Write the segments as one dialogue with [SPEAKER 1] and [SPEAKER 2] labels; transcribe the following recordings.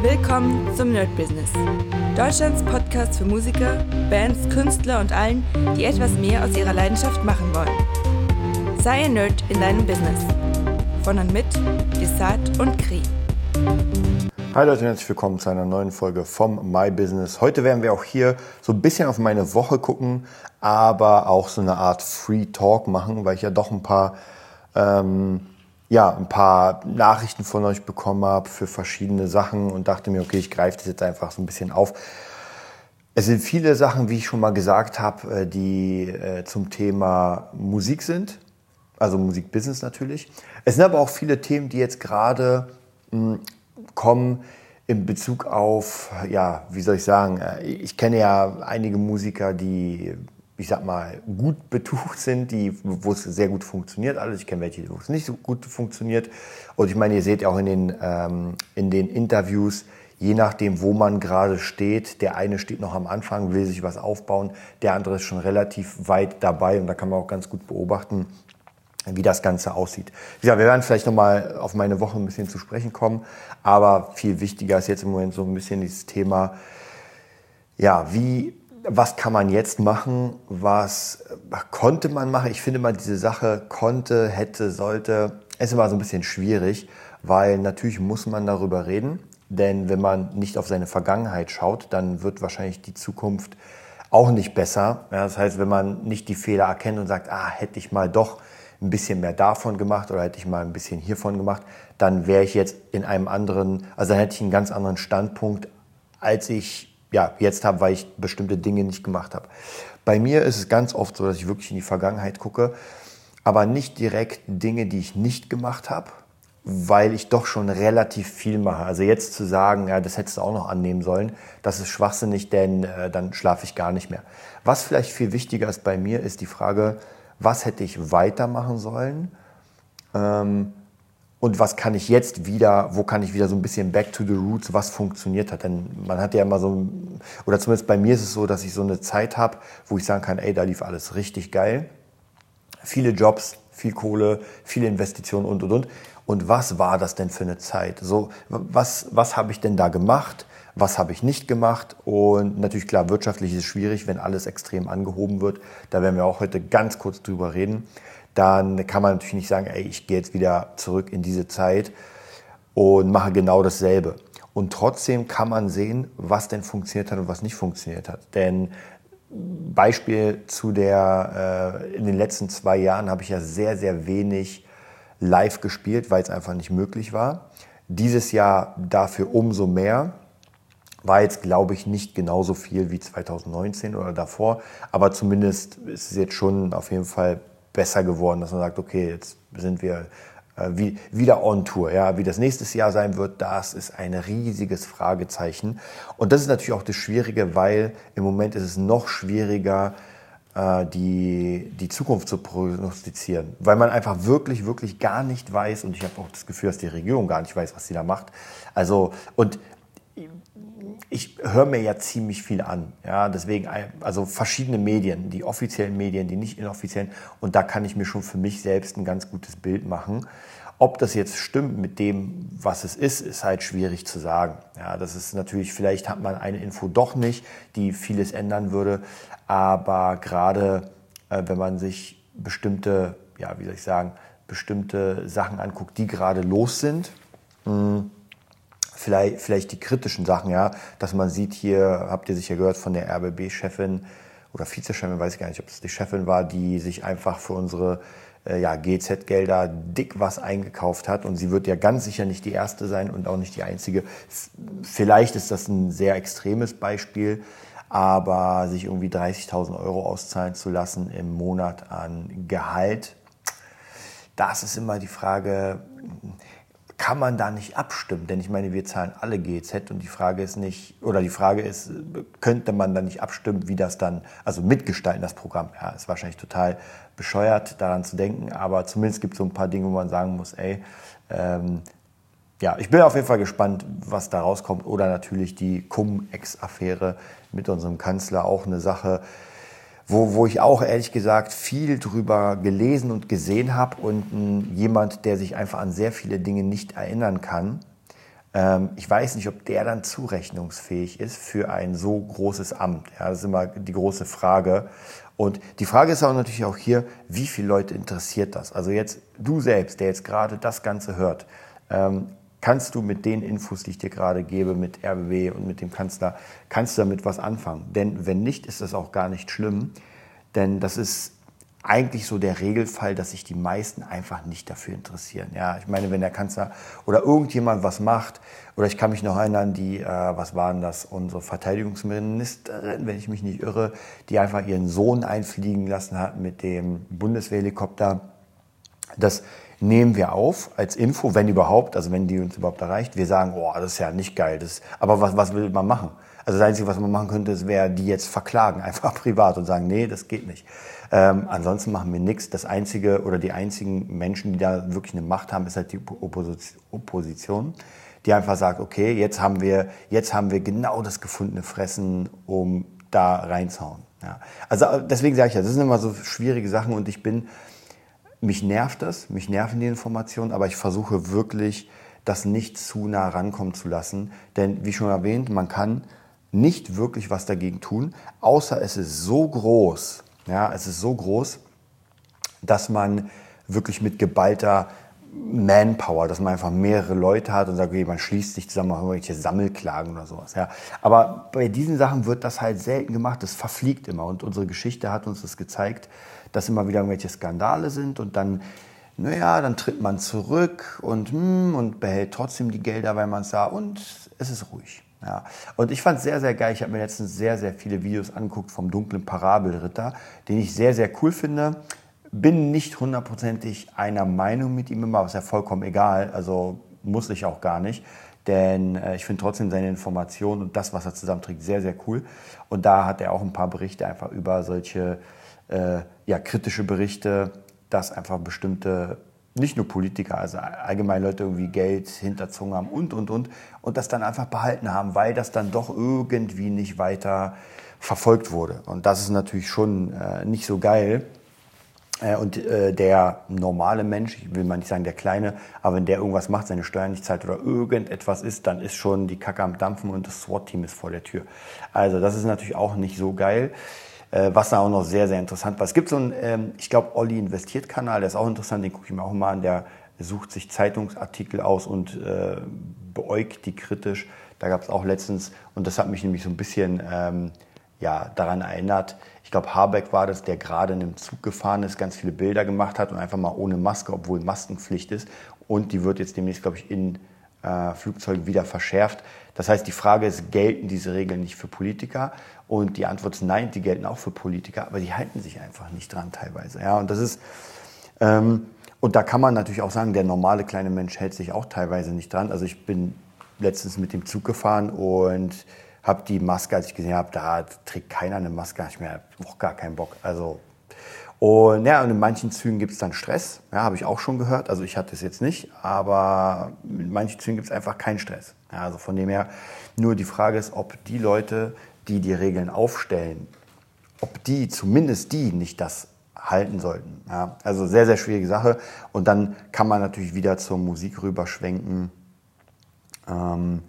[SPEAKER 1] Willkommen zum Nerd Business. Deutschlands Podcast für Musiker, Bands, Künstler und allen, die etwas mehr aus ihrer Leidenschaft machen wollen. Sei ein Nerd in deinem Business. Von und mit Desart und Kri.
[SPEAKER 2] Hi Leute und herzlich willkommen zu einer neuen Folge vom My Business. Heute werden wir auch hier so ein bisschen auf meine Woche gucken, aber auch so eine Art Free Talk machen, weil ich ja doch ein paar ähm, ja, ein paar Nachrichten von euch bekommen habe für verschiedene Sachen und dachte mir, okay, ich greife das jetzt einfach so ein bisschen auf. Es sind viele Sachen, wie ich schon mal gesagt habe, äh, die äh, zum Thema Musik sind, also Musikbusiness natürlich. Es sind aber auch viele Themen, die jetzt gerade hm, kommen in Bezug auf, ja, wie soll ich sagen, äh, ich kenne ja einige Musiker, die ich sag mal, gut betucht sind, die, wo es sehr gut funktioniert alles. Ich kenne welche, wo es nicht so gut funktioniert. Und ich meine, ihr seht auch in den, ähm, in den Interviews, je nachdem, wo man gerade steht, der eine steht noch am Anfang, will sich was aufbauen, der andere ist schon relativ weit dabei und da kann man auch ganz gut beobachten, wie das Ganze aussieht. Gesagt, wir werden vielleicht nochmal auf meine Woche ein bisschen zu sprechen kommen, aber viel wichtiger ist jetzt im Moment so ein bisschen dieses Thema, ja, wie was kann man jetzt machen, was konnte man machen. Ich finde mal diese Sache konnte, hätte, sollte, ist immer so ein bisschen schwierig, weil natürlich muss man darüber reden, denn wenn man nicht auf seine Vergangenheit schaut, dann wird wahrscheinlich die Zukunft auch nicht besser. Ja, das heißt, wenn man nicht die Fehler erkennt und sagt, ah, hätte ich mal doch ein bisschen mehr davon gemacht oder hätte ich mal ein bisschen hiervon gemacht, dann wäre ich jetzt in einem anderen, also dann hätte ich einen ganz anderen Standpunkt, als ich ja, jetzt habe, weil ich bestimmte Dinge nicht gemacht habe. Bei mir ist es ganz oft so, dass ich wirklich in die Vergangenheit gucke, aber nicht direkt Dinge, die ich nicht gemacht habe, weil ich doch schon relativ viel mache. Also jetzt zu sagen, ja, das hättest du auch noch annehmen sollen, das ist schwachsinnig, denn äh, dann schlafe ich gar nicht mehr. Was vielleicht viel wichtiger ist bei mir, ist die Frage, was hätte ich weitermachen sollen? Ähm, und was kann ich jetzt wieder, wo kann ich wieder so ein bisschen back to the roots, was funktioniert hat. Denn man hat ja immer so, oder zumindest bei mir ist es so, dass ich so eine Zeit habe, wo ich sagen kann, ey, da lief alles richtig geil. Viele Jobs, viel Kohle, viele Investitionen und, und, und. Und was war das denn für eine Zeit? So, was, was habe ich denn da gemacht? Was habe ich nicht gemacht? Und natürlich klar, wirtschaftlich ist es schwierig, wenn alles extrem angehoben wird. Da werden wir auch heute ganz kurz drüber reden dann kann man natürlich nicht sagen, ey, ich gehe jetzt wieder zurück in diese Zeit und mache genau dasselbe. Und trotzdem kann man sehen, was denn funktioniert hat und was nicht funktioniert hat. Denn Beispiel zu der, äh, in den letzten zwei Jahren habe ich ja sehr, sehr wenig live gespielt, weil es einfach nicht möglich war. Dieses Jahr dafür umso mehr. War jetzt, glaube ich, nicht genauso viel wie 2019 oder davor, aber zumindest ist es jetzt schon auf jeden Fall besser geworden, dass man sagt, okay, jetzt sind wir äh, wie, wieder on Tour. Ja, wie das nächstes Jahr sein wird, das ist ein riesiges Fragezeichen. Und das ist natürlich auch das Schwierige, weil im Moment ist es noch schwieriger, äh, die, die Zukunft zu prognostizieren, weil man einfach wirklich, wirklich gar nicht weiß und ich habe auch das Gefühl, dass die Regierung gar nicht weiß, was sie da macht. Also, und ich höre mir ja ziemlich viel an. Ja, deswegen, also verschiedene Medien, die offiziellen Medien, die nicht inoffiziellen. Und da kann ich mir schon für mich selbst ein ganz gutes Bild machen. Ob das jetzt stimmt mit dem, was es ist, ist halt schwierig zu sagen. Ja, das ist natürlich, vielleicht hat man eine Info doch nicht, die vieles ändern würde. Aber gerade äh, wenn man sich bestimmte, ja, wie soll ich sagen, bestimmte Sachen anguckt, die gerade los sind, mh, hm, vielleicht, vielleicht die kritischen Sachen, ja, dass man sieht hier, habt ihr sicher gehört von der RBB-Chefin oder Vizechefin, weiß ich gar nicht, ob das die Chefin war, die sich einfach für unsere äh, ja, GZ-Gelder dick was eingekauft hat und sie wird ja ganz sicher nicht die erste sein und auch nicht die einzige. Vielleicht ist das ein sehr extremes Beispiel, aber sich irgendwie 30.000 Euro auszahlen zu lassen im Monat an Gehalt, das ist immer die Frage, kann man da nicht abstimmen? Denn ich meine, wir zahlen alle GZ und die Frage ist nicht, oder die Frage ist, könnte man da nicht abstimmen, wie das dann, also mitgestalten das Programm? Ja, ist wahrscheinlich total bescheuert, daran zu denken, aber zumindest gibt es so ein paar Dinge, wo man sagen muss, ey, ähm, ja, ich bin auf jeden Fall gespannt, was da rauskommt. Oder natürlich die Cum-Ex-Affäre mit unserem Kanzler, auch eine Sache, wo, wo ich auch ehrlich gesagt viel drüber gelesen und gesehen habe und m, jemand, der sich einfach an sehr viele Dinge nicht erinnern kann. Ähm, ich weiß nicht, ob der dann zurechnungsfähig ist für ein so großes Amt. Ja, das ist immer die große Frage. Und die Frage ist auch natürlich auch hier, wie viele Leute interessiert das? Also jetzt du selbst, der jetzt gerade das Ganze hört, ähm, kannst du mit den Infos, die ich dir gerade gebe, mit RBW und mit dem Kanzler, kannst du damit was anfangen? Denn wenn nicht, ist das auch gar nicht schlimm, denn das ist eigentlich so der Regelfall, dass sich die meisten einfach nicht dafür interessieren. Ja, ich meine, wenn der Kanzler oder irgendjemand was macht, oder ich kann mich noch erinnern, die, äh, was waren das, unsere Verteidigungsministerin, wenn ich mich nicht irre, die einfach ihren Sohn einfliegen lassen hat mit dem Bundeswehrhelikopter. Das nehmen wir auf als Info, wenn überhaupt, also wenn die uns überhaupt erreicht. Wir sagen, oh, das ist ja nicht geil. Das, aber was, was will man machen? Also das Einzige, was man machen könnte, wäre die jetzt verklagen, einfach privat und sagen, nee, das geht nicht. Ähm, ansonsten machen wir nichts. Das Einzige oder die einzigen Menschen, die da wirklich eine Macht haben, ist halt die Opposition, die einfach sagt, okay, jetzt haben wir, jetzt haben wir genau das gefundene Fressen, um da reinzuhauen. Ja. Also deswegen sage ich ja, das sind immer so schwierige Sachen und ich bin, mich nervt das, mich nerven die Informationen, aber ich versuche wirklich, das nicht zu nah rankommen zu lassen. Denn wie schon erwähnt, man kann nicht wirklich was dagegen tun, außer es ist so groß, ja, es ist so groß, dass man wirklich mit geballter Manpower, dass man einfach mehrere Leute hat und sagt, okay, man schließt sich zusammen, macht irgendwelche Sammelklagen oder sowas. Ja. Aber bei diesen Sachen wird das halt selten gemacht, das verfliegt immer. Und unsere Geschichte hat uns das gezeigt, dass immer wieder irgendwelche Skandale sind und dann, naja, dann tritt man zurück und, hm, und behält trotzdem die Gelder, weil man es sah und es ist ruhig. Ja. Und ich fand es sehr, sehr geil. Ich habe mir letztens sehr, sehr viele Videos angeguckt vom dunklen Parabelritter, den ich sehr, sehr cool finde. Bin nicht hundertprozentig einer Meinung mit ihm immer, aber ist ja vollkommen egal. Also muss ich auch gar nicht. Denn äh, ich finde trotzdem seine Informationen und das, was er zusammenträgt, sehr, sehr cool. Und da hat er auch ein paar Berichte einfach über solche äh, ja, kritische Berichte, dass einfach bestimmte nicht nur Politiker, also allgemein Leute irgendwie Geld hinterzogen haben und, und, und. Und das dann einfach behalten haben, weil das dann doch irgendwie nicht weiter verfolgt wurde. Und das ist natürlich schon äh, nicht so geil. Äh, und äh, der normale Mensch, ich will mal nicht sagen der Kleine, aber wenn der irgendwas macht, seine Steuern nicht zahlt oder irgendetwas ist, dann ist schon die Kacke am Dampfen und das SWAT-Team ist vor der Tür. Also das ist natürlich auch nicht so geil. Äh, was auch noch sehr, sehr interessant war. Es gibt so einen, ähm, ich glaube, Olli investiert Kanal, der ist auch interessant, den gucke ich mir auch mal an. Der sucht sich Zeitungsartikel aus und äh, beäugt die kritisch. Da gab es auch letztens, und das hat mich nämlich so ein bisschen ähm, ja, daran erinnert, ich glaube, Habeck war das, der gerade in einem Zug gefahren ist, ganz viele Bilder gemacht hat und einfach mal ohne Maske, obwohl Maskenpflicht ist. Und die wird jetzt demnächst, glaube ich, in äh, Flugzeugen wieder verschärft. Das heißt, die Frage ist, gelten diese Regeln nicht für Politiker? Und die Antwort ist nein, die gelten auch für Politiker, aber die halten sich einfach nicht dran teilweise. Ja, und das ist, ähm, und da kann man natürlich auch sagen, der normale kleine Mensch hält sich auch teilweise nicht dran. Also ich bin letztens mit dem Zug gefahren und habe die Maske, als ich gesehen habe, da trägt keiner eine Maske, ich mir auch gar keinen Bock. Also und ja, und in manchen Zügen gibt es dann Stress, ja, habe ich auch schon gehört. Also ich hatte es jetzt nicht, aber in manchen Zügen gibt es einfach keinen Stress. Ja, also von dem her, nur die Frage ist, ob die Leute, die die Regeln aufstellen, ob die, zumindest die, nicht das halten sollten. Ja, also sehr, sehr schwierige Sache. Und dann kann man natürlich wieder zur Musik rüberschwenken. Ähm,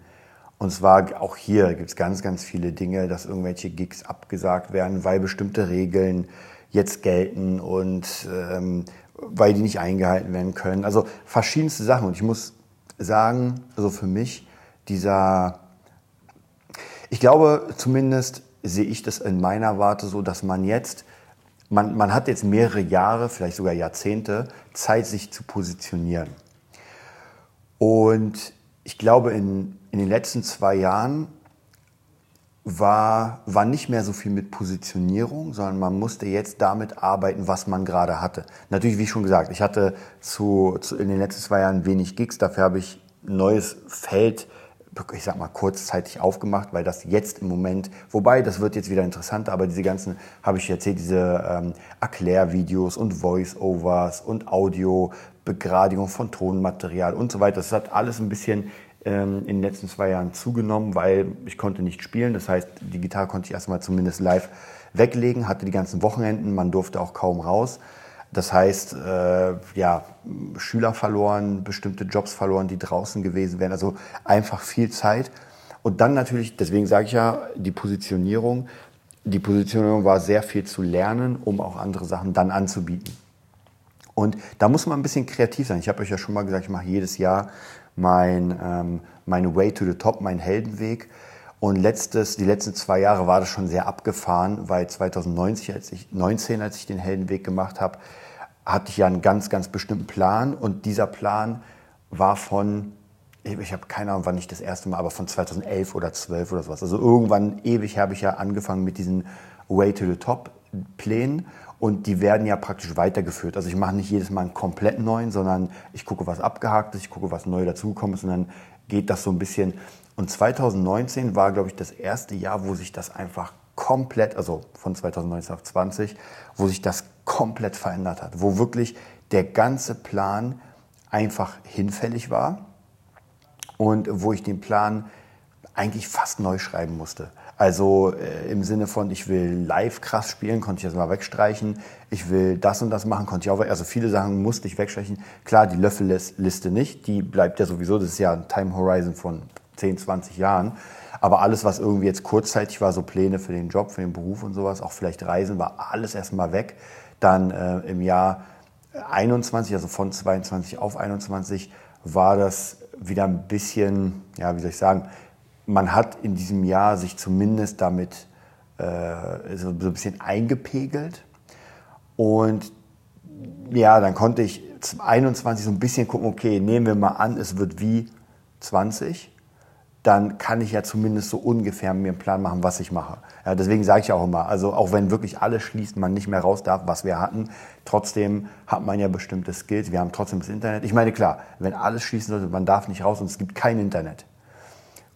[SPEAKER 2] und zwar auch hier gibt es ganz, ganz viele Dinge, dass irgendwelche Gigs abgesagt werden, weil bestimmte Regeln jetzt gelten und ähm, weil die nicht eingehalten werden können. Also verschiedenste Sachen. Und ich muss sagen, also für mich, dieser, ich glaube zumindest sehe ich das in meiner Warte so, dass man jetzt, man, man hat jetzt mehrere Jahre, vielleicht sogar Jahrzehnte Zeit, sich zu positionieren. Und ich glaube, in, in den letzten zwei Jahren war, war nicht mehr so viel mit Positionierung, sondern man musste jetzt damit arbeiten, was man gerade hatte. Natürlich, wie schon gesagt, ich hatte zu, zu in den letzten zwei Jahren wenig Gigs, dafür habe ich ein neues Feld, ich sag mal, kurzzeitig aufgemacht, weil das jetzt im Moment, wobei, das wird jetzt wieder interessanter, aber diese ganzen, habe ich erzählt, diese ähm, Erklärvideos und Voice-Overs und Audio, Begradigung von Tonmaterial und so weiter, das hat alles ein bisschen in den letzten zwei Jahren zugenommen, weil ich konnte nicht spielen. Das heißt, die Gitarre konnte ich erstmal zumindest live weglegen, hatte die ganzen Wochenenden, man durfte auch kaum raus. Das heißt, äh, ja, Schüler verloren, bestimmte Jobs verloren, die draußen gewesen wären. Also einfach viel Zeit. Und dann natürlich, deswegen sage ich ja, die Positionierung. Die Positionierung war sehr viel zu lernen, um auch andere Sachen dann anzubieten. Und da muss man ein bisschen kreativ sein. Ich habe euch ja schon mal gesagt, ich mache jedes Jahr mein, ähm, meine Way to the Top, meinen Heldenweg. Und letztes, die letzten zwei Jahre war das schon sehr abgefahren, weil 2019, als ich, 19, als ich den Heldenweg gemacht habe, hatte ich ja einen ganz, ganz bestimmten Plan. Und dieser Plan war von, ich habe keine Ahnung, wann ich das erste Mal, aber von 2011 oder 12 oder sowas. Also irgendwann ewig habe ich ja angefangen mit diesen Way to the Top Plänen und die werden ja praktisch weitergeführt. Also ich mache nicht jedes Mal einen komplett neuen, sondern ich gucke, was abgehakt ist, ich gucke, was neu dazugekommen ist und dann geht das so ein bisschen. Und 2019 war, glaube ich, das erste Jahr, wo sich das einfach komplett, also von 2019 auf 20, wo sich das komplett verändert hat, wo wirklich der ganze Plan einfach hinfällig war und wo ich den Plan eigentlich fast neu schreiben musste. Also äh, im Sinne von, ich will live krass spielen, konnte ich das mal wegstreichen. Ich will das und das machen, konnte ich auch Also viele Sachen musste ich wegstreichen. Klar, die Löffelliste nicht, die bleibt ja sowieso. Das ist ja ein Time Horizon von 10, 20 Jahren. Aber alles, was irgendwie jetzt kurzzeitig war, so Pläne für den Job, für den Beruf und sowas, auch vielleicht Reisen, war alles erstmal weg. Dann äh, im Jahr 21, also von 22 auf 21, war das wieder ein bisschen, ja, wie soll ich sagen, man hat in diesem Jahr sich zumindest damit äh, so, so ein bisschen eingepegelt. Und ja, dann konnte ich 21 so ein bisschen gucken, okay, nehmen wir mal an, es wird wie 20 dann kann ich ja zumindest so ungefähr mir einen Plan machen, was ich mache. Ja, deswegen sage ich auch immer, also auch wenn wirklich alles schließt, man nicht mehr raus darf, was wir hatten, trotzdem hat man ja bestimmte Skills. Wir haben trotzdem das Internet. Ich meine, klar, wenn alles schließen sollte, man darf nicht raus und es gibt kein Internet.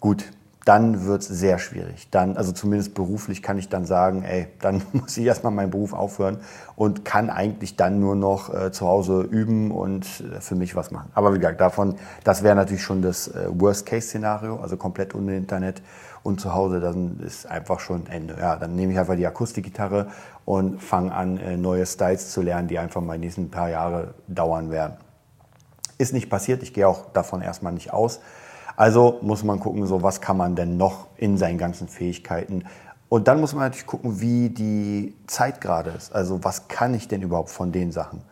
[SPEAKER 2] Gut, dann wird es sehr schwierig. Dann, also zumindest beruflich kann ich dann sagen, ey, dann muss ich erstmal meinen Beruf aufhören und kann eigentlich dann nur noch äh, zu Hause üben und äh, für mich was machen. Aber wie gesagt, davon, das wäre natürlich schon das äh, Worst-Case-Szenario, also komplett ohne Internet und zu Hause, dann ist einfach schon Ende. Ja, dann nehme ich einfach die Akustikgitarre und fange an, äh, neue Styles zu lernen, die einfach mal die nächsten paar Jahre dauern werden. Ist nicht passiert, ich gehe auch davon erstmal nicht aus. Also muss man gucken, so was kann man denn noch in seinen ganzen Fähigkeiten. Und dann muss man natürlich gucken, wie die Zeit gerade ist. Also was kann ich denn überhaupt von den Sachen?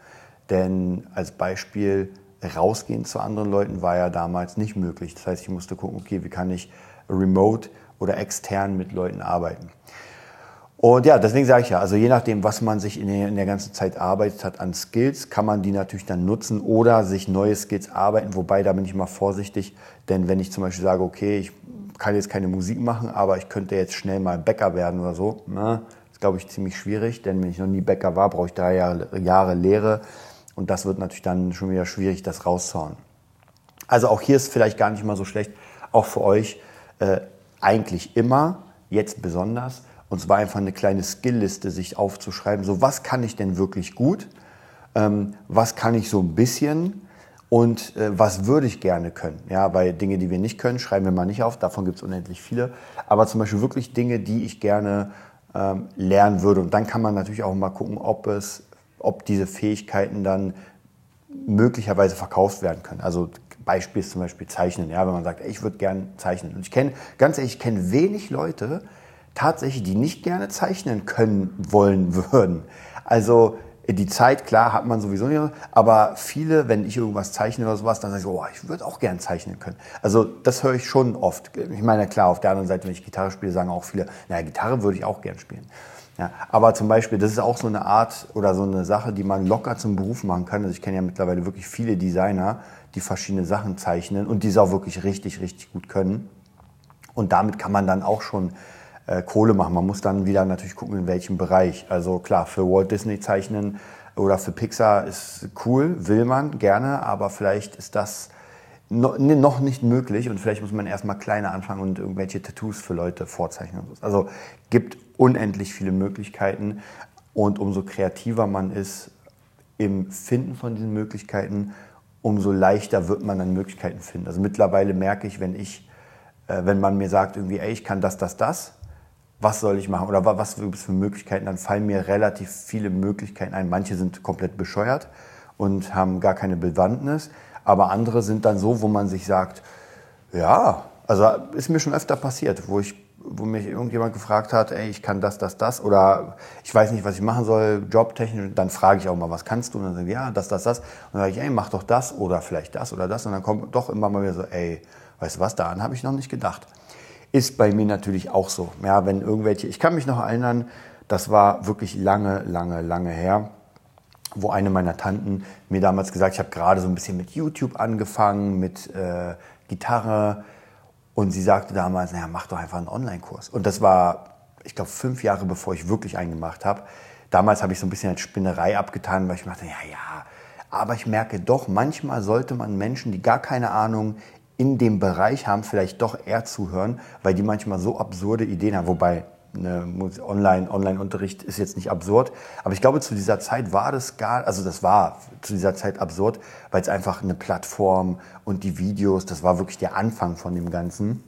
[SPEAKER 2] Denn als Beispiel, rausgehen zu anderen Leuten war ja damals nicht möglich. Das heißt, ich musste gucken, okay, wie kann ich remote oder extern mit Leuten arbeiten. Und ja, deswegen sage ich ja, also je nachdem, was man sich in der, in der ganzen Zeit arbeitet hat an Skills, kann man die natürlich dann nutzen oder sich neue Skills arbeiten. Wobei, da bin ich mal vorsichtig, denn wenn ich zum Beispiel sage, okay, ich kann jetzt keine Musik machen, aber ich könnte jetzt schnell mal Bäcker werden oder so, na, ist glaube ich ziemlich schwierig, denn wenn ich noch nie Bäcker war, brauche ich drei Jahre, Jahre Lehre und das wird natürlich dann schon wieder schwierig, das rauszuhauen. Also auch hier ist vielleicht gar nicht mal so schlecht, auch für euch äh, eigentlich immer, jetzt besonders, und zwar einfach eine kleine Skillliste sich aufzuschreiben. So, was kann ich denn wirklich gut? Ähm, was kann ich so ein bisschen? Und äh, was würde ich gerne können? Ja, bei Dinge, die wir nicht können, schreiben wir mal nicht auf. Davon gibt es unendlich viele. Aber zum Beispiel wirklich Dinge, die ich gerne ähm, lernen würde. Und dann kann man natürlich auch mal gucken, ob es, ob diese Fähigkeiten dann möglicherweise verkauft werden können. Also Beispiel ist zum Beispiel Zeichnen. Ja, wenn man sagt, ey, ich würde gerne zeichnen. Und ich kenne, ganz ehrlich, ich kenne wenig Leute, tatsächlich, die nicht gerne zeichnen können wollen würden. Also die Zeit, klar, hat man sowieso nicht, aber viele, wenn ich irgendwas zeichne oder sowas, dann sage ich, oh, ich würde auch gern zeichnen können. Also das höre ich schon oft. Ich meine, klar, auf der anderen Seite, wenn ich Gitarre spiele, sagen auch viele, naja, Gitarre würde ich auch gern spielen. Ja, aber zum Beispiel, das ist auch so eine Art oder so eine Sache, die man locker zum Beruf machen kann. Also ich kenne ja mittlerweile wirklich viele Designer, die verschiedene Sachen zeichnen und die es auch wirklich richtig, richtig gut können. Und damit kann man dann auch schon äh, Kohle machen. Man muss dann wieder natürlich gucken, in welchem Bereich. Also klar, für Walt Disney zeichnen oder für Pixar ist cool, will man gerne, aber vielleicht ist das noch nicht möglich und vielleicht muss man erstmal kleiner anfangen und irgendwelche Tattoos für Leute vorzeichnen. Also gibt unendlich viele Möglichkeiten und umso kreativer man ist im Finden von diesen Möglichkeiten, umso leichter wird man dann Möglichkeiten finden. Also mittlerweile merke ich, wenn ich, äh, wenn man mir sagt irgendwie, ey, ich kann das, das, das, was soll ich machen oder was gibt es für Möglichkeiten, dann fallen mir relativ viele Möglichkeiten ein. Manche sind komplett bescheuert und haben gar keine Bewandtnis, aber andere sind dann so, wo man sich sagt, ja, also ist mir schon öfter passiert, wo ich wo mich irgendjemand gefragt hat, ey, ich kann das, das, das oder ich weiß nicht, was ich machen soll, jobtechnisch, dann frage ich auch mal, was kannst du? Und dann sagen die, ja, das, das, das. Und dann sage ich, ey, mach doch das oder vielleicht das oder das. Und dann kommt doch immer mal wieder so, ey, weißt du was, daran habe ich noch nicht gedacht. Ist bei mir natürlich auch so. Ja, wenn irgendwelche, ich kann mich noch erinnern, das war wirklich lange, lange, lange her, wo eine meiner Tanten mir damals gesagt, ich habe gerade so ein bisschen mit YouTube angefangen, mit äh, Gitarre. Und sie sagte damals, naja, mach doch einfach einen Online-Kurs. Und das war, ich glaube, fünf Jahre bevor ich wirklich einen gemacht habe. Damals habe ich so ein bisschen als Spinnerei abgetan, weil ich dachte, ja, ja. Aber ich merke doch, manchmal sollte man Menschen, die gar keine Ahnung in dem Bereich haben, vielleicht doch eher zuhören, weil die manchmal so absurde Ideen haben. Wobei eine Online, Online-Unterricht ist jetzt nicht absurd. Aber ich glaube, zu dieser Zeit war das gar, also das war zu dieser Zeit absurd, weil es einfach eine Plattform und die Videos, das war wirklich der Anfang von dem Ganzen.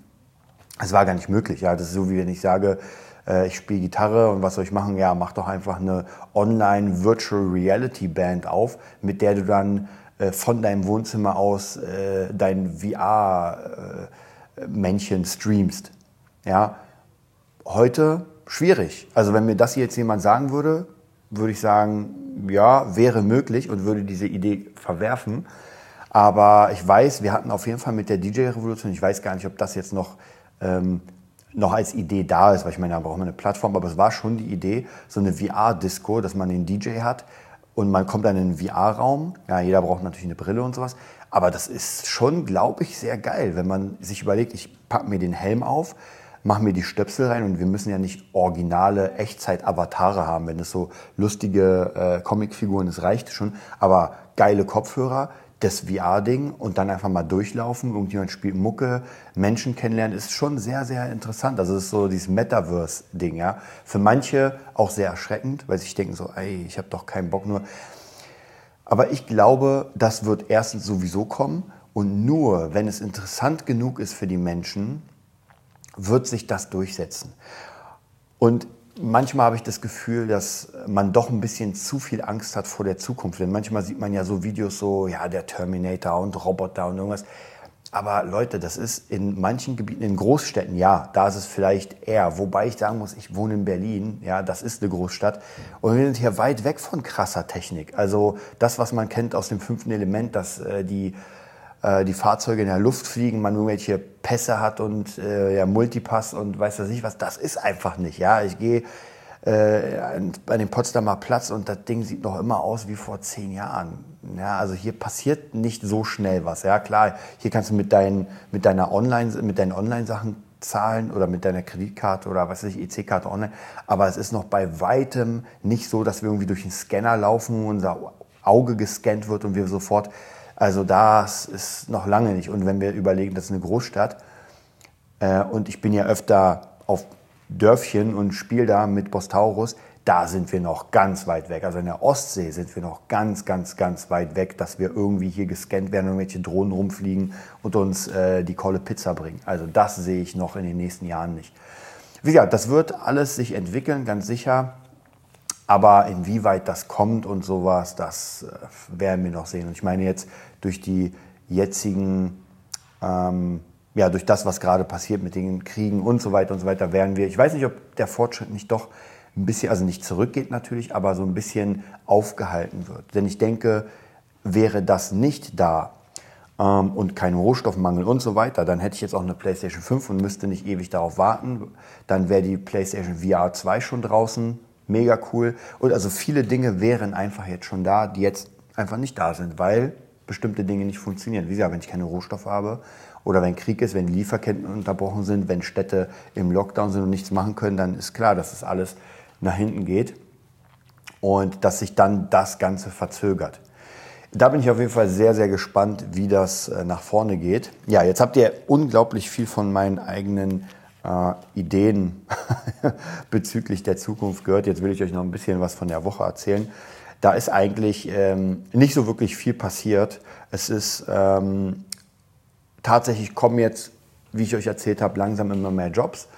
[SPEAKER 2] Es war gar nicht möglich. Ja, das ist so, wie wenn ich sage, äh, ich spiele Gitarre und was soll ich machen? Ja, mach doch einfach eine Online Virtual Reality Band auf, mit der du dann von deinem Wohnzimmer aus äh, dein VR-Männchen äh, streamst. Ja, heute schwierig. Also wenn mir das jetzt jemand sagen würde, würde ich sagen, ja, wäre möglich und würde diese Idee verwerfen. Aber ich weiß, wir hatten auf jeden Fall mit der DJ-Revolution, ich weiß gar nicht, ob das jetzt noch, ähm, noch als Idee da ist, weil ich meine, da braucht man eine Plattform, aber es war schon die Idee, so eine VR-Disco, dass man den DJ hat, und man kommt dann in einen VR-Raum. Ja, jeder braucht natürlich eine Brille und sowas. Aber das ist schon, glaube ich, sehr geil, wenn man sich überlegt, ich packe mir den Helm auf, mache mir die Stöpsel rein und wir müssen ja nicht originale Echtzeit-Avatare haben. Wenn es so lustige äh, Comicfiguren ist, reicht schon. Aber geile Kopfhörer, das VR-Ding und dann einfach mal durchlaufen, irgendjemand spielt Mucke, Menschen kennenlernen, ist schon sehr, sehr interessant. Also es ist so dieses Metaverse-Ding, ja. Für manche auch sehr erschreckend, weil sie sich denken so, ey, ich habe doch keinen Bock nur. Aber ich glaube, das wird erstens sowieso kommen und nur, wenn es interessant genug ist für die Menschen, wird sich das durchsetzen. Und manchmal habe ich das Gefühl, dass man doch ein bisschen zu viel Angst hat vor der Zukunft. Denn manchmal sieht man ja so Videos so, ja, der Terminator und Roboter und irgendwas. Aber Leute, das ist in manchen Gebieten, in Großstädten, ja, da ist es vielleicht eher. Wobei ich sagen muss, ich wohne in Berlin, ja, das ist eine Großstadt. Und wir sind hier weit weg von krasser Technik. Also das, was man kennt aus dem fünften Element, dass äh, die äh, die Fahrzeuge in der Luft fliegen, man irgendwelche Pässe hat und äh, ja, Multipass und weiß das nicht was. Das ist einfach nicht. Ja, ich gehe äh, an den Potsdamer Platz und das Ding sieht noch immer aus wie vor zehn Jahren. Ja, also hier passiert nicht so schnell was. Ja, klar, hier kannst du mit, deinen, mit deiner Online, mit deinen Online-Sachen zahlen oder mit deiner Kreditkarte oder was weiß ich, EC-Karte online. Aber es ist noch bei weitem nicht so, dass wir irgendwie durch den Scanner laufen, unser Auge gescannt wird und wir sofort also das ist noch lange nicht. Und wenn wir überlegen, das ist eine Großstadt äh, und ich bin ja öfter auf Dörfchen und spiele da mit Bostaurus, da sind wir noch ganz weit weg. Also in der Ostsee sind wir noch ganz, ganz, ganz weit weg, dass wir irgendwie hier gescannt werden, irgendwelche Drohnen rumfliegen und uns äh, die Kolle Pizza bringen. Also das sehe ich noch in den nächsten Jahren nicht. Wie gesagt, das wird alles sich entwickeln, ganz sicher. Aber inwieweit das kommt und sowas, das äh, werden wir noch sehen. Und ich meine jetzt durch die jetzigen, ähm, ja, durch das, was gerade passiert mit den Kriegen und so weiter und so weiter, werden wir, ich weiß nicht, ob der Fortschritt nicht doch ein bisschen, also nicht zurückgeht natürlich, aber so ein bisschen aufgehalten wird. Denn ich denke, wäre das nicht da ähm, und kein Rohstoffmangel und so weiter, dann hätte ich jetzt auch eine PlayStation 5 und müsste nicht ewig darauf warten. Dann wäre die PlayStation VR 2 schon draußen mega cool. Und also viele Dinge wären einfach jetzt schon da, die jetzt einfach nicht da sind, weil bestimmte Dinge nicht funktionieren. Wie gesagt, wenn ich keine Rohstoffe habe oder wenn Krieg ist, wenn Lieferketten unterbrochen sind, wenn Städte im Lockdown sind und nichts machen können, dann ist klar, dass das alles nach hinten geht und dass sich dann das Ganze verzögert. Da bin ich auf jeden Fall sehr, sehr gespannt, wie das äh, nach vorne geht. Ja, jetzt habt ihr unglaublich viel von meinen eigenen äh, Ideen bezüglich der Zukunft gehört. Jetzt will ich euch noch ein bisschen was von der Woche erzählen. Da ist eigentlich ähm, nicht so wirklich viel passiert. Es ist ähm, tatsächlich kommen jetzt, wie ich euch erzählt habe, langsam immer mehr Jobs.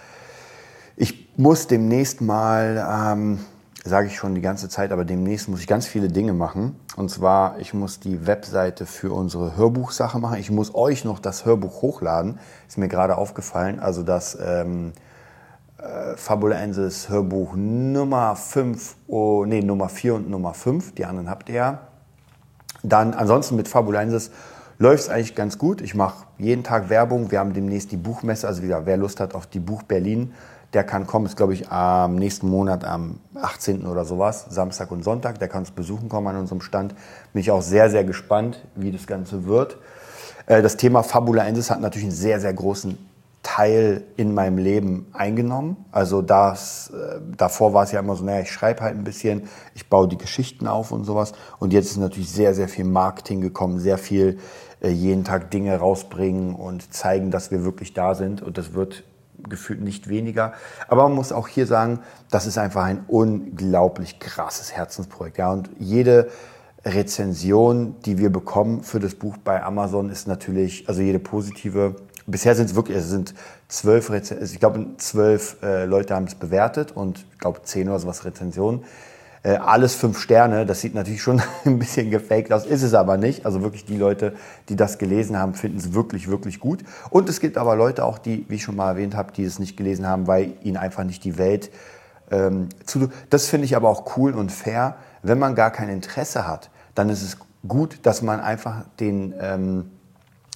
[SPEAKER 2] Ich muss demnächst mal, ähm, sage ich schon die ganze Zeit, aber demnächst muss ich ganz viele Dinge machen. Und zwar, ich muss die Webseite für unsere Hörbuchsache machen. Ich muss euch noch das Hörbuch hochladen. Ist mir gerade aufgefallen. Also das ähm, äh, Fabulensis Hörbuch Nummer 5, oh, nee, Nummer 4 und Nummer 5. Die anderen habt ihr ja. Dann ansonsten mit Fabulensis läuft es eigentlich ganz gut. Ich mache jeden Tag Werbung. Wir haben demnächst die Buchmesse, also wieder, wer Lust hat auf die Buch Berlin, der kann kommen. Ist, glaube ich, am nächsten Monat, am 18. oder sowas, Samstag und Sonntag. Der kann uns besuchen kommen an unserem Stand. Bin ich auch sehr, sehr gespannt, wie das Ganze wird. Äh, das Thema Fabula Ensis hat natürlich einen sehr, sehr großen Teil in meinem Leben eingenommen. Also das, äh, davor war es ja immer so, naja, ich schreibe halt ein bisschen, ich baue die Geschichten auf und sowas. Und jetzt ist natürlich sehr, sehr viel Marketing gekommen, sehr viel äh, jeden Tag Dinge rausbringen und zeigen, dass wir wirklich da sind. Und das wird gefühlt nicht weniger. Aber man muss auch hier sagen, das ist einfach ein unglaublich krasses Herzensprojekt. Ja, und jede Rezension, die wir bekommen für das Buch bei Amazon, ist natürlich, also jede positive, bisher sind es wirklich, es sind zwölf Rezensionen, ich glaube, zwölf äh, Leute haben es bewertet und ich glaube zehn oder sowas Rezensionen. Äh, alles fünf Sterne, das sieht natürlich schon ein bisschen gefaked aus, ist es aber nicht. Also wirklich die Leute, die das gelesen haben, finden es wirklich, wirklich gut. Und es gibt aber Leute auch, die, wie ich schon mal erwähnt habe, die es nicht gelesen haben, weil ihnen einfach nicht die Welt ähm, zu. Das finde ich aber auch cool und fair. Wenn man gar kein Interesse hat, dann ist es gut, dass man einfach den, ähm,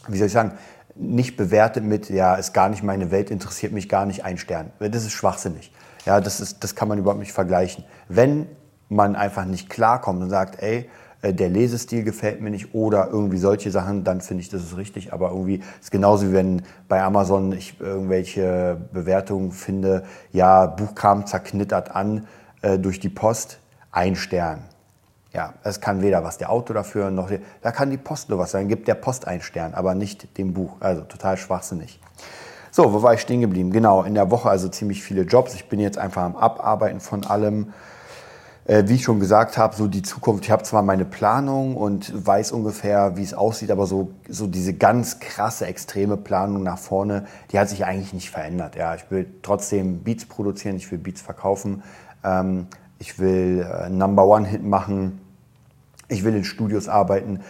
[SPEAKER 2] wie soll ich sagen, nicht bewertet mit, ja, ist gar nicht meine Welt, interessiert mich gar nicht ein Stern. Das ist schwachsinnig. Ja, das, ist, das kann man überhaupt nicht vergleichen. Wenn man einfach nicht klarkommt und sagt, ey, äh, der Lesestil gefällt mir nicht oder irgendwie solche Sachen, dann finde ich, das ist richtig. Aber irgendwie ist genauso wie wenn bei Amazon ich irgendwelche Bewertungen finde, ja, Buch kam zerknittert an äh, durch die Post, ein Stern. Ja, es kann weder was der Auto dafür noch, da kann die Post nur was sein, gibt der Post einen Stern, aber nicht dem Buch. Also total schwachsinnig. So, wo war ich stehen geblieben? Genau, in der Woche also ziemlich viele Jobs. Ich bin jetzt einfach am Abarbeiten von allem. Äh, wie ich schon gesagt habe, so die Zukunft, ich habe zwar meine Planung und weiß ungefähr, wie es aussieht, aber so, so diese ganz krasse, extreme Planung nach vorne, die hat sich eigentlich nicht verändert. Ja, ich will trotzdem Beats produzieren, ich will Beats verkaufen, ähm, ich will äh, Number One Hit machen, ich will in Studios arbeiten.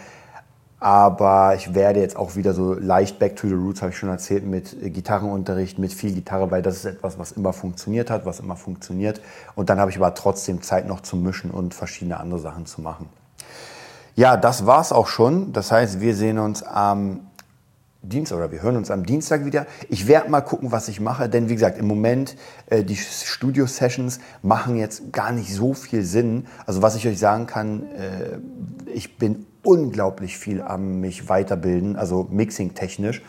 [SPEAKER 2] Aber ich werde jetzt auch wieder so leicht back to the roots, habe ich schon erzählt, mit Gitarrenunterricht, mit viel Gitarre, weil das ist etwas, was immer funktioniert hat, was immer funktioniert. Und dann habe ich aber trotzdem Zeit noch zu mischen und verschiedene andere Sachen zu machen. Ja, das war's auch schon. Das heißt, wir sehen uns am Dienstag oder wir hören uns am Dienstag wieder. Ich werde mal gucken, was ich mache, denn wie gesagt, im Moment äh, die Studio-Sessions machen jetzt gar nicht so viel Sinn. Also was ich euch sagen kann, äh, ich bin unglaublich viel am mich weiterbilden, also mixing-technisch.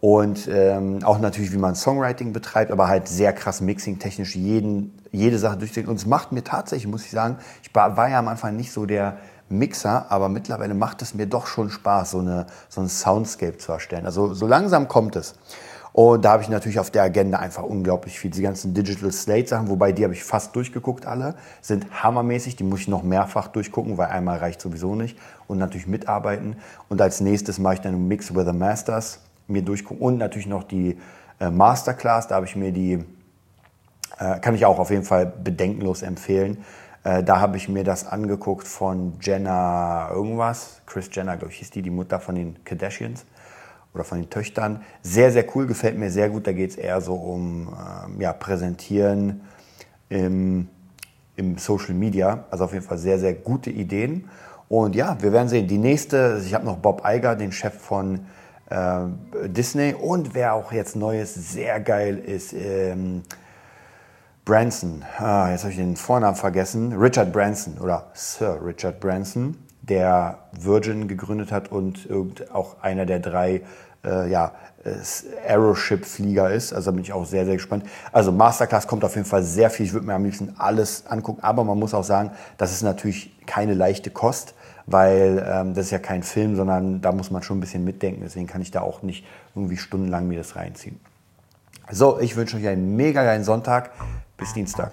[SPEAKER 2] Und ähm, auch natürlich, wie man Songwriting betreibt, aber halt sehr krass mixing-technisch jede Sache durchdenken. Und es macht mir tatsächlich, muss ich sagen, ich war, war ja am Anfang nicht so der Mixer, aber mittlerweile macht es mir doch schon Spaß, so, eine, so ein Soundscape zu erstellen. Also so langsam kommt es. Und da habe ich natürlich auf der Agenda einfach unglaublich viel. Die ganzen Digital Slate Sachen, wobei die habe ich fast durchgeguckt alle, sind hammermäßig. Die muss ich noch mehrfach durchgucken, weil einmal reicht sowieso nicht. Und natürlich mitarbeiten. Und als nächstes mache ich dann einen Mix with the Masters, mir durchgucken. Und natürlich noch die äh, Masterclass, da habe ich mir die, äh, kann ich auch auf jeden Fall bedenkenlos empfehlen. Äh, da habe ich mir das angeguckt von Jenna irgendwas. Chris Jenner, glaube ich, hieß die, die Mutter von den Kardashians oder von den Töchtern. Sehr, sehr cool, gefällt mir sehr gut. Da geht es eher so um ähm, ja, Präsentieren im, im Social Media. Also auf jeden Fall sehr, sehr gute Ideen. Und ja, wir werden sehen. Die nächste, ich habe noch Bob Iger, den Chef von äh, Disney. Und wer auch jetzt Neues sehr geil ist, ähm, Branson. Ah, jetzt habe ich den Vornamen vergessen. Richard Branson oder Sir Richard Branson der Virgin gegründet hat und auch einer der drei äh, ja, Aeroship-Flieger ist. Also da bin ich auch sehr, sehr gespannt. Also Masterclass kommt auf jeden Fall sehr viel. Ich würde mir am liebsten alles angucken. Aber man muss auch sagen, das ist natürlich keine leichte Kost, weil ähm, das ist ja kein Film, sondern da muss man schon ein bisschen mitdenken. Deswegen kann ich da auch nicht irgendwie stundenlang mir das reinziehen. So, ich wünsche euch einen mega geilen Sonntag. Bis Dienstag.